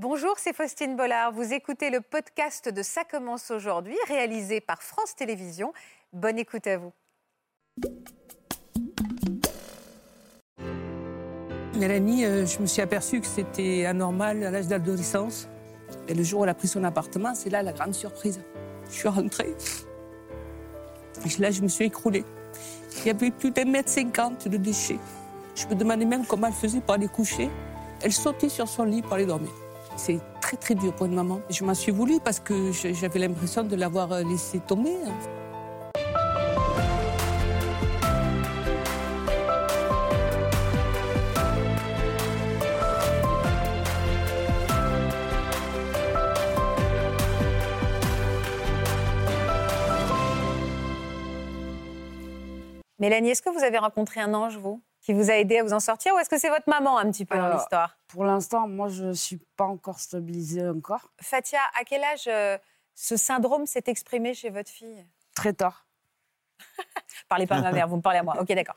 Bonjour, c'est Faustine Bollard. Vous écoutez le podcast de Ça commence aujourd'hui, réalisé par France Télévisions. Bonne écoute à vous. Mélanie, euh, je me suis aperçue que c'était anormal à l'âge d'adolescence. Et le jour où elle a pris son appartement, c'est là la grande surprise. Je suis rentrée. Et là, je me suis écroulée. Il y avait plus d'un mètre cinquante de déchets. Je me demandais même comment elle faisait pour aller coucher. Elle sautait sur son lit pour aller dormir. C'est très très dur pour une maman. Je m'en suis voulu parce que j'avais l'impression de l'avoir euh, laissé tomber. Mélanie, est-ce que vous avez rencontré un ange, vous, qui vous a aidé à vous en sortir, ou est-ce que c'est votre maman un petit peu dans l'histoire? Pour l'instant, moi, je ne suis pas encore stabilisée encore. Fatia, à quel âge euh, ce syndrome s'est exprimé chez votre fille? Très tard. Parlez pas à ma mère, vous me parlez à moi. Ok, d'accord.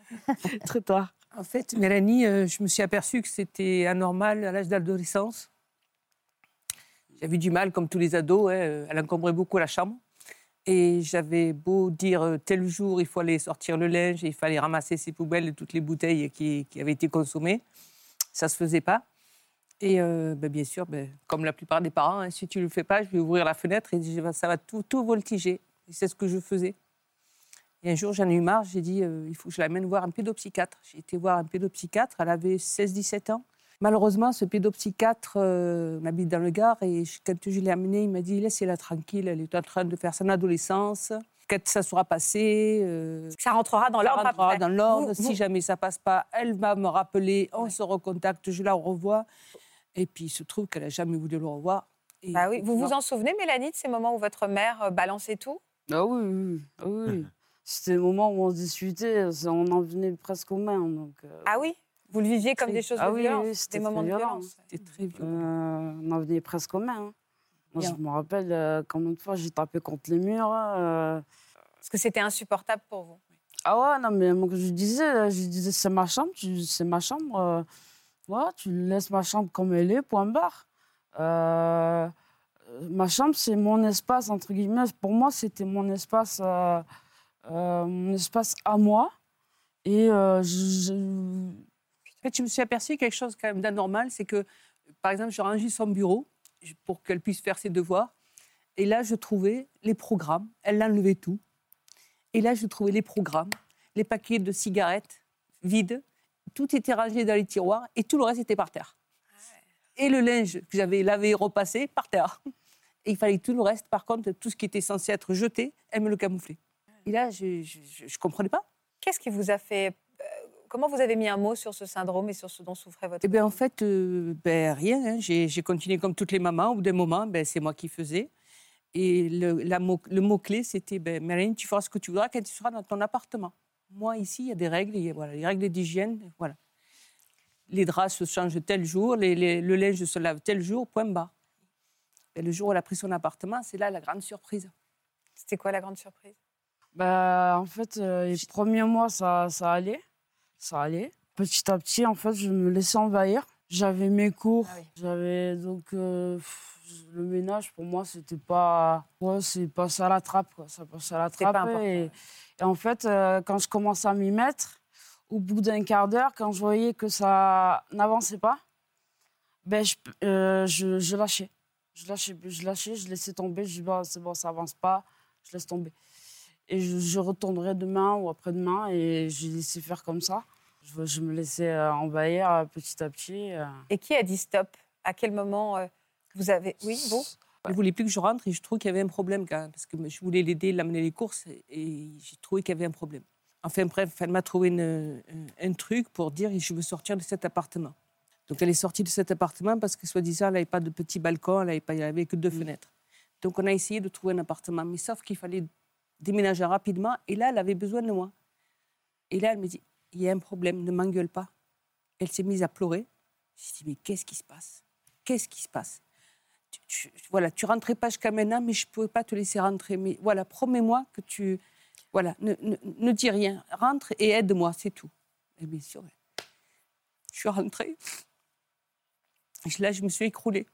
Très tard. En fait, Mélanie, euh, je me suis aperçue que c'était anormal à l'âge d'adolescence. J'avais du mal, comme tous les ados. Hein, elle encombrait beaucoup la chambre. Et j'avais beau dire euh, tel jour, il faut aller sortir le linge, il fallait ramasser ses poubelles et toutes les bouteilles qui, avaient été consommées. Ça ne se faisait pas. Et euh, ben, bien sûr, ben, comme la plupart des parents, hein, si tu ne le fais pas, je vais ouvrir la fenêtre et ça va tout, voltiger. c'est ce que je faisais. Et un jour, j'en ai eu marre, j'ai dit, euh, il faut que je l'amène voir un pédopsychiatre. J'ai été voir un pédopsychiatre, elle avait 16-17 ans. Malheureusement, ce pédopsychiatre euh, m'habite dans le Gard et quand je l'ai amené, il m'a dit laissez-la tranquille, elle est en train de faire son adolescence. Quand ça sera passé, euh, ça rentrera dans l'ordre. rentrera dans l'ordre. Si jamais ça passe pas, elle va me rappeler, on se recontacte, je la revois. Et puis il se trouve qu'elle n'a jamais voulu le revoir. bah oui. Vous vous en souvenez, Mélanie, de ces moments où votre mère euh, balançait tout? Ah oui, oui. oui. C'était le moment où on se discutait, on en venait presque aux mains. Donc, Ah oui? Vous le viviez comme des choses ah de violence, oui, des moments de violence. C'était très violent. Euh, on en venait presque aux mains. Hein. Moi, je me rappelle euh, combien de fois j'ai tapé contre les murs. Euh. Parce que c'était insupportable pour vous. Ah ouais, non, mais moi, je disais, je disais c'est ma chambre, c'est ma chambre. Ouais, tu laisses ma chambre comme elle est, point barre. ma chambre, c'est mon espace, entre guillemets. Pour moi, c'était mon espace, mon espace à moi. Et je, je me suis aperçue quelque chose quand même d'anormal, c'est que, par exemple, je rangeais son bureau pour qu'elle puisse faire ses devoirs. Et là, je trouvais les programmes. Elle enlevait tout. Et là, je trouvais les programmes, les paquets de cigarettes vides. Tout était rangé dans les tiroirs et tout le reste était par terre. Et le linge que j'avais lavé et repassé, par terre. Et il fallait tout le reste, par contre, tout ce qui était censé être jeté, elle me le camouflait. Et là, je ne comprenais pas. Qu'est-ce qui vous a fait Comment vous avez mis un mot sur ce syndrome et sur ce dont souffrait votre Eh bien, en fait, euh, ben, rien. Hein. J'ai continué comme toutes les mamans. Au bout d'un moment, ben, c'est moi qui faisais. Et le, la mot, le mot-clé, c'était ben, Marine, tu feras ce que tu voudras quand tu seras dans ton appartement. Moi, ici, il y a des règles, il y a, voilà, les règles d'hygiène. Voilà. Les draps se changent tel jour, les, le linge se lave tel jour, point bas. Et le jour où elle a pris son appartement, c'est là la grande surprise. C'était quoi la grande surprise? Bah, En fait, euh, les premiers mois, ça, ça allait ça allait. Petit à petit, en fait, je me laissais envahir. J'avais mes cours, ah j'avais donc euh, le ménage pour moi c'était pas ouais, c'est passé à la trappe quoi, ça passait à la trappe et, en fait euh, quand je commençais à m'y mettre, au bout d'un quart d'heure, quand je voyais que ça n'avançait pas, ben je, euh, je, je, lâchais, je lâchais, je lâchais, je laissais tomber, je dis bah, c'est bon ça avance pas, je laisse tomber et je, retournerai demain ou après-demain et j'ai laissé faire comme ça. Je, me laissais euh, envahir euh, petit à petit. Euh. Et qui a dit stop? À quel moment vous avez... Oui, vous? Il ne voulait plus que je rentre et je trouvais qu'il y avait un problème quand même, parce que je voulais l'aider, l'amener les courses et j'ai trouvé qu'il y avait un problème. Enfin bref, elle m'a trouvé un truc pour dire je veux sortir de cet appartement. Donc elle est sortie de cet appartement parce que soi-disant elle n'avait pas de petit balcon, elle n'avait que deux mm. fenêtres. Donc on a essayé de trouver un appartement, mais sauf qu'il fallait déménager rapidement. Et là, elle avait besoin de moi. Et là, elle me dit, il y a un problème, ne m'engueule pas. Elle s'est mise à pleurer. Je dit, mais qu'est-ce qui se passe? Qu'est-ce qui se passe? Tu, Voilà, tu rentrais pas jusqu'à maintenant, mais je ne pouvais pas te laisser rentrer. Mais voilà, promets-moi que tu... Voilà, ne, dis rien. Rentre et aide-moi, c'est tout. Et bien sûr, je suis rentrée. Là, je me suis écroulée.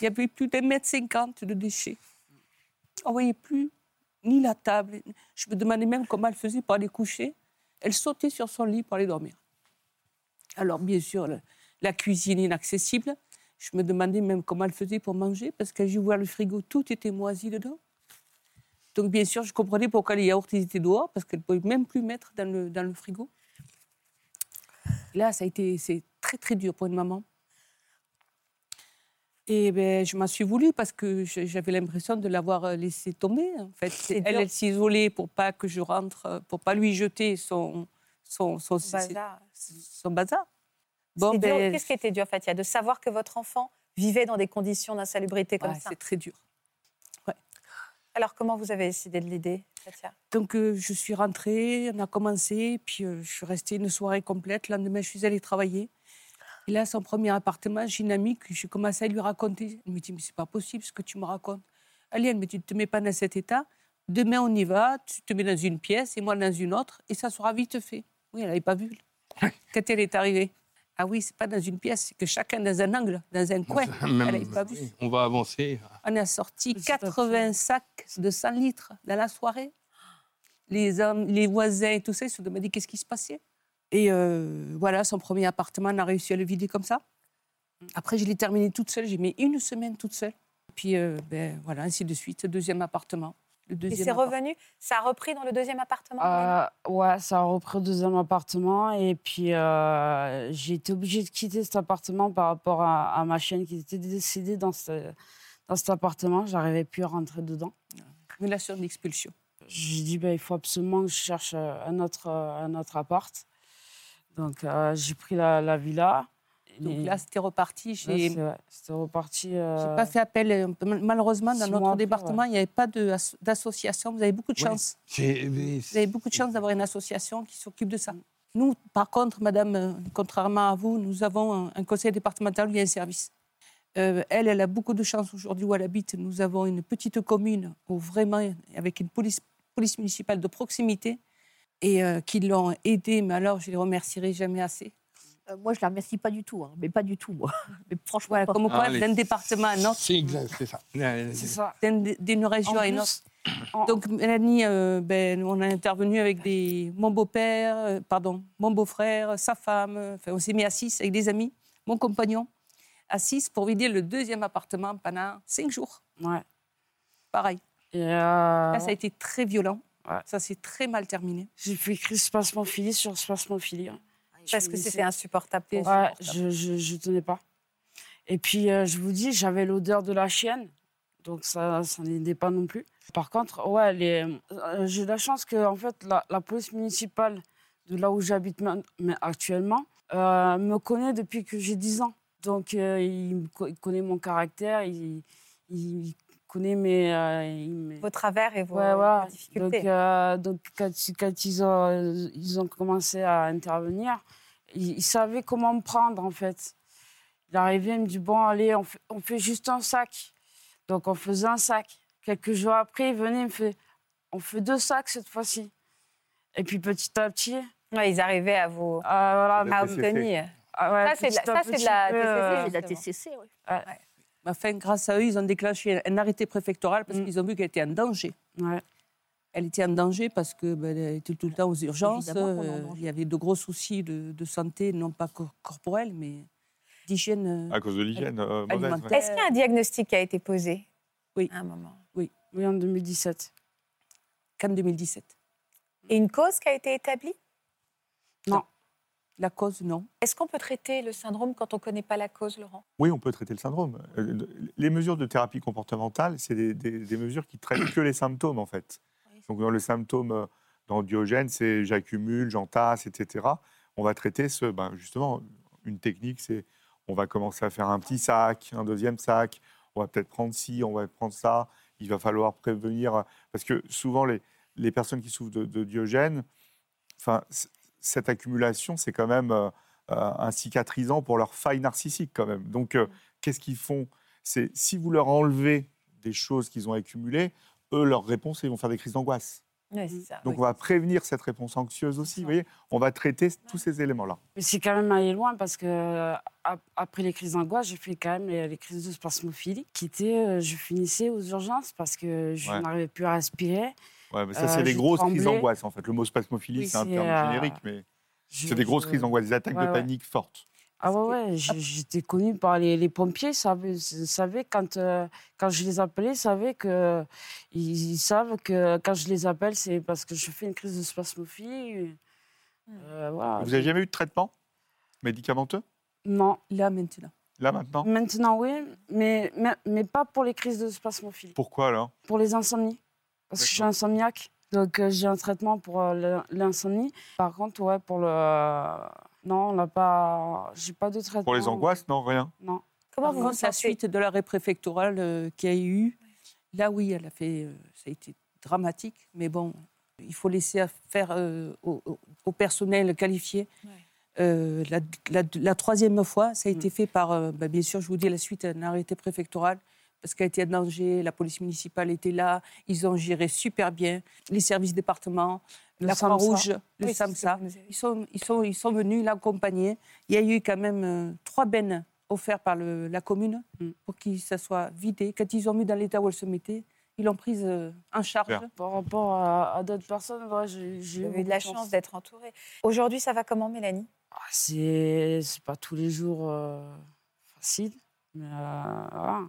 Il y avait plus d'un mètre cinquante de déchets. On voyait plus ni la table. Je me demandais même comment elle faisait pour aller coucher. Elle sautait sur son lit pour aller dormir. Alors, bien sûr, la, cuisine inaccessible. Je me demandais même comment elle faisait pour manger, parce que j'ai ouvert le frigo, tout était moisi dedans. Donc, bien sûr, je comprenais pourquoi les yaourts étaient dehors, parce qu'elle ne pouvait même plus mettre dans le, dans le frigo. Là, ça a été, c'est très, très dur pour une maman. Et ben, je m'en suis voulu parce que j'avais l'impression de l'avoir euh, laissé tomber. En fait, elle, elle s'isolait pour pas que je rentre, euh, pour pas lui jeter son son son, Bazar. son bazar. Dur. ben, Qu'est-ce qui était dur, Fatia De savoir que votre enfant vivait dans des conditions d'insalubrité comme ouais, ça? c'est très dur. Alors, comment vous avez décidé de l'aider, Fatia? Donc euh, je suis rentrée, on a commencé, puis euh, je suis restée une soirée complète. Le lendemain, je suis allée travailler. Et là, son premier appartement, j'ai une amie que j'ai commencé à lui raconter. Elle me dit, mais c'est pas possible ce que tu me racontes. Allez, elle me dit, ne te mets pas dans cet état. Demain, on y va, tu te mets dans une pièce et moi dans une autre, et ça sera vite fait. Oui, elle n'avait pas vu. Quand elle est arrivée. Ah oui, c'est pas dans une pièce, c'est que chacun dans un angle, dans un coin. Elle n'avait pas vu. on va avancer. On a sorti Petit à petit. 80 sacs de 100 litres dans la soirée. Les, hommes, les voisins et tout ça, ils se demandaient qu'est-ce qui se passait. Et euh, voilà, son premier appartement, on a réussi à le vider comme ça. Après, je l'ai terminé toute seule. J'ai mis une semaine toute seule. Puis, euh, ben, voilà, ainsi de suite. Deuxième appartement. Le Et deuxième c'est appart- revenu? Ça a repris dans le deuxième appartement Euh, ouais, ça a repris au deuxième appartement. Et puis, euh, j'ai été obligée de quitter cet appartement par rapport à, à ma chienne qui était décédée dans, ce- dans cet appartement. J'arrivais plus à rentrer dedans. Relation d'expulsion. J'ai dit, ben, il faut absolument que je cherche un autre, un autre appart. Donc, euh, j'ai pris la, la villa. Donc Et là, c'était reparti. J'ai ouais, C'était reparti. euh, j'ai pas fait appel. euh, Malheureusement, dans notre département, il n'y avait pas d'association. Vous avez beaucoup de chance. Vous avez beaucoup de chance d'avoir une association qui s'occupe de ça. Nous, par contre, madame, euh, contrairement à vous, nous avons un, un conseil départemental où il y a un service. Euh, elle, elle a beaucoup de chance aujourd'hui où elle habite. Nous avons une petite commune où vraiment, avec une police, police municipale de proximité et euh, qui l'ont aidée. Mais alors, je les remercierai jamais assez. Euh, moi, je la remercie pas du tout, hein, mais pas du tout, moi. Mais franchement, Voilà, pas. comme quoi, Ah, d'un département à un autre, C'est exact, c'est ça. C'est ça. d'un- d'une région à une autre. en- Donc, Mélanie, euh, ben, on a intervenu avec des, mon beau-père, euh, pardon, mon beau-frère, sa femme. Enfin, on s'est mis à six avec des amis, mon compagnon, à six pour vider le deuxième appartement pendant cinq jours. ouais. Pareil. Et, euh, Là, ça a été très violent. Ouais. Ça s'est très mal terminé. J'ai fait crise spasmophilie sur spasmophilie. Parce que c'était insupportable pour. Ouais, je, je, je tenais pas. Et puis, euh, je vous dis, j'avais l'odeur de la chienne. Donc, ça, ça n'aidait pas non plus. Par contre, ouais, les- euh, j'ai la chance que, en fait, la, la police municipale de là où j'habite actuellement euh, me connaît depuis que j'ai 10 ans. Donc, euh, il, me co- il connaît mon caractère, il, il connaît mes. euh, Vos travers et vos, Ouais, vos ouais. difficultés. Donc, euh, donc quand, quand ils, ont, ils ont commencé à intervenir, ils, ils savaient comment me prendre, en fait. Il arrivait, il me dit, bon, allez, on fait, on fait juste un sac. Donc, on faisait un sac. Quelques jours après, il venait, il me fait, on fait deux sacs cette fois-ci. Et puis, petit à petit, Ouais, ils arrivaient à vous ah, voilà, à obtenir. ah ouais, Ça, c'est de la- petit à ça, c'est de petit, la euh, TCC. TCC, oui. Enfin, grâce à eux, ils ont déclenché un arrêté préfectoral parce Mm. qu'ils ont vu qu'elle était en danger. ouais. Elle était en danger parce qu'elle elle était tout le temps aux urgences. Euh, il y avait de gros soucis de, de santé, non pas cor- corporelle, mais d'hygiène. euh, À cause de l'hygiène euh, mauvaise. Alimentaire. ouais. Est-ce qu'il y a un diagnostic qui a été posé Oui. À un moment. Oui, en 2017. qu'en 2017. Et une cause qui a été établie? La cause, non. Est-ce qu'on peut traiter le syndrome quand on ne connaît pas la cause, Laurent? Oui, on peut traiter le syndrome. Euh, Les mesures de thérapie comportementale, c'est des, des- des mesures qui traitent que les symptômes, en fait. Donc, dans le symptôme, euh, dans Diogène, c'est j'accumule, j'entasse, etc. On va traiter ce, ben, justement, une technique, c'est on va commencer à faire un petit sac, un deuxième sac, on va peut-être prendre ci, on va prendre ça. Il va falloir prévenir, parce que souvent, les, les personnes qui souffrent de, de Diogène, enfin, cette accumulation, c'est quand même euh, euh, un cicatrisant pour leur faille narcissique, quand même. Donc, euh, qu'est-ce qu'ils font? C'est si vous leur enlevez des choses qu'ils ont accumulées, eux, leur réponse, c'est ils vont faire des crises d'angoisse. Ça, Donc oui. on va prévenir cette réponse anxieuse aussi. Vous voyez, on va traiter tous ces éléments-là. Mais c'est quand même allé loin parce que ap- après les crises d'angoisse, j'ai fait quand même les, les crises de spasmophilie qui étaient, je finissais aux urgences parce que je Ouais. n'arrivais plus à respirer. Ouais, mais ça, Euh, c'est des je grosses crises d'angoisse, en fait. Le mot spasmophilie, Oui, c'est un terme euh, générique, mais c'est des grosses crises d'angoisse, des attaques Ouais, de ouais. panique fortes. Ah ouais, ouais, j'étais connue par les, les pompiers, ils savaient, savaient quand, euh, quand je les appelais, ils savaient que, ils, ils savent que quand je les appelle, c'est parce que je fais une crise de spasmophilie. Euh, voilà. Vous n'avez jamais eu de traitement médicamenteux? Non, Là, maintenant. Là, maintenant? Maintenant oui, mais, mais, mais pas pour les crises de spasmophilie, Pourquoi, alors? Pour les insomnies. Parce que je suis insomniaque, donc euh, j'ai un traitement pour euh, l'in- l'insomnie. Par contre, ouais, pour le... Non, on n'a pas... J'ai pas de traitement. Pour les angoisses, non, rien. Non. Comment Par vous la suite de l'arrêt préfectoral euh, qu'il y a eu, là, oui, elle a fait, euh, ça a été dramatique, mais bon, il faut laisser faire euh, au, personnel qualifié. Euh, la, la- la troisième fois, ça a été fait par, euh, bah, bien sûr, je vous dis la suite, un arrêté préfectoral, parce qu'elle était en danger, la police municipale était là, ils ont géré super bien, les services départements, Le la. Croix-Rouge, le Oui, SAMSA. Ils sont, ils, sont, ils sont venus l'accompagner. Il y a eu quand même euh, trois bennes offertes par le- la commune Mm. pour que ça soit vidé. Quand ils ont mis dans l'état où elle se mettait, ils l'ont prise euh, en charge. Par rapport à, à d'autres personnes, j'ai eu de la chance d'être entourée. Aujourd'hui, ça va comment, Mélanie? Ah, C'est c'est pas tous les jours euh, facile, mais euh, voilà,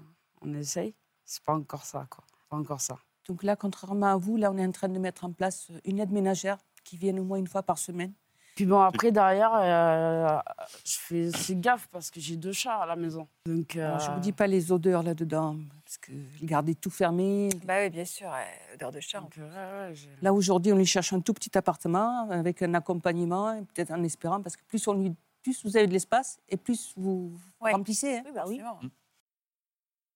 on essaye. C'est pas encore ça, quoi. Pas encore ça. Donc là, contrairement à vous, là, on est en train de mettre en place une aide ménagère qui vienne au moins une fois par semaine. Puis bon, après, derrière, euh, je fais aussi gaffe parce que j'ai deux chats à la maison. Donc, Alors, je ne euh, vous dis pas les odeurs là-dedans, parce que garder tout fermé. Bah oui, bien sûr, odeur de chat. donc, euh, ouais, Là, aujourd'hui, on lui cherche un tout petit appartement avec un accompagnement, peut-être en espérant, parce que plus, on lui, plus vous avez de l'espace et plus vous Ouais. remplissez. hein. Oui, bah oui.